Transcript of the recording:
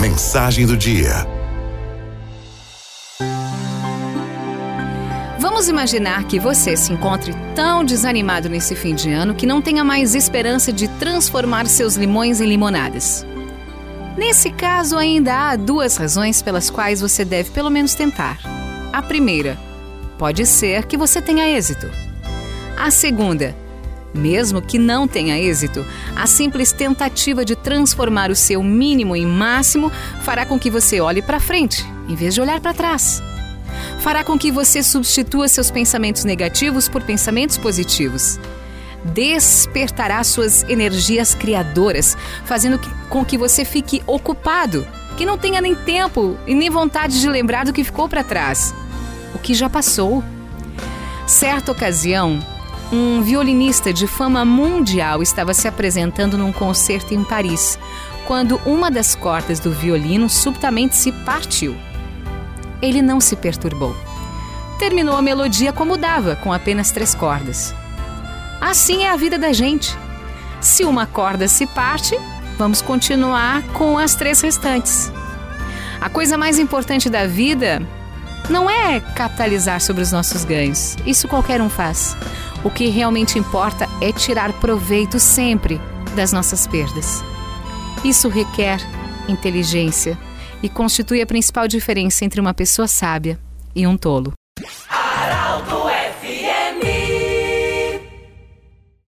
Mensagem do dia. Vamos imaginar que você se encontre tão desanimado nesse fim de ano que não tenha mais esperança de transformar seus limões em limonadas. Nesse caso, ainda há duas razões pelas quais você deve pelo menos tentar. A primeira, pode ser que você tenha êxito. A segunda, mesmo que não tenha êxito, a simples tentativa de transformar o seu mínimo em máximo fará com que você olhe para frente, em vez de olhar para trás. Fará com que você substitua seus pensamentos negativos por pensamentos positivos. Despertará suas energias criadoras, fazendo com que você fique ocupado, que não tenha nem tempo e nem vontade de lembrar do que ficou para trás, o que já passou. Certa ocasião, um violinista de fama mundial estava se apresentando num concerto em Paris, quando uma das cordas do violino subitamente se partiu. Ele não se perturbou. Terminou a melodia como dava, com apenas três cordas. Assim é a vida da gente. Se uma corda se parte, vamos continuar com as três restantes. A coisa mais importante da vida não é capitalizar sobre os nossos ganhos. Isso qualquer um faz. O que realmente importa é tirar proveito sempre das nossas perdas. Isso requer inteligência e constitui a principal diferença entre uma pessoa sábia e um tolo.